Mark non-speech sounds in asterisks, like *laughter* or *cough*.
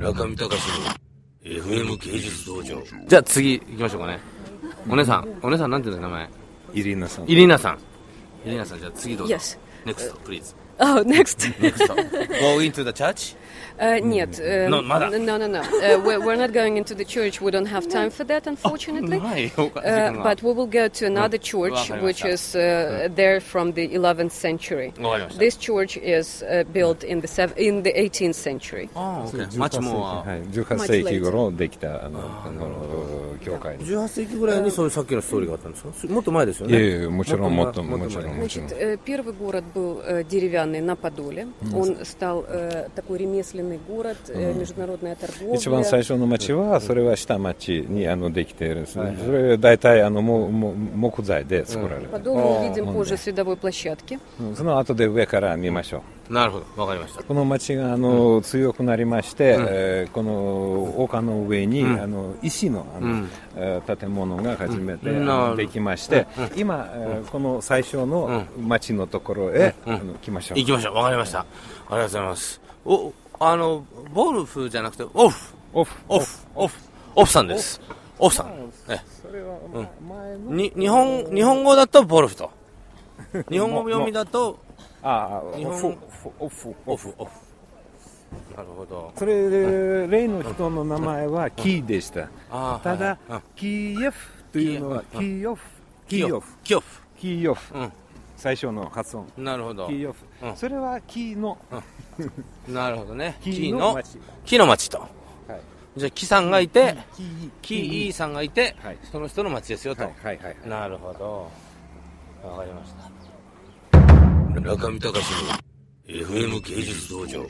中見隆の FM 芸術道場じゃあ次行きましょうかね。お姉さんお姉さんなんていうんですか名前。イリーナさん。イリーナさん。イリーナさんじゃあ次どうぞ。Yes. NEXT please Oh, *laughs* next. *laughs* NEXT Go into the church Uh, нет. Uh, No, mother. No, no, no. Uh, we're, we're not going into the church. We don't have time for that, *laughs* unfortunately. はいおか時間 Uh, が but we will go to another church, わかりました。 which is uh, there from the 11th century. わかりました This church is uh, built in the sev- in the 18th century. ああ OK 18町もははい、18世紀頃できたあのあの教会です18世紀ぐらいにそういうさっきのストーリーがあったんですかもっと前ですよねいやいやもちろんもっともっともちろん前もちろん Значит, э, первый город был э, деревянный на Подоле. Он стал э, такой ремесленный город, э, международная торговля. 一番最初の町はそれは下町にあのできているんです、それは大体あのもも木材で作られる、 Подол мы увидим позже световой площадки. その後で上から見ましょう なるほどわかりました。この町があの、強くなりまして、えーこの丘の上に、あの石のあの、えー建物が初めて、できまして、今、えーこの最初の町のところへ、あの来ましょう。行きましょうわかりました。ありがとうございます。おあのボルフじゃなくてオフ。オフ。オフ。オフ。オフさんです。オフ。さん。えそれは、前のに日本日本語だとボルフと *laughs* 日本語読みだとああ日本オフオフオフオフ。なるほど。それで例の人の名前はキーでした、ただ、キーエフというのはキーオフキーオフ。キオフ。キーオフ、うん。最初の発音。なるほど。キーオフ、うん。それはキーの、なるほどね。*laughs* キーの町木の町と。はい。じゃあ木さんがいてキーキーイー。さんがいてはい。その人の町ですよと。はいはいはい。なるほどわかりました。中見隆の FM 芸術道場。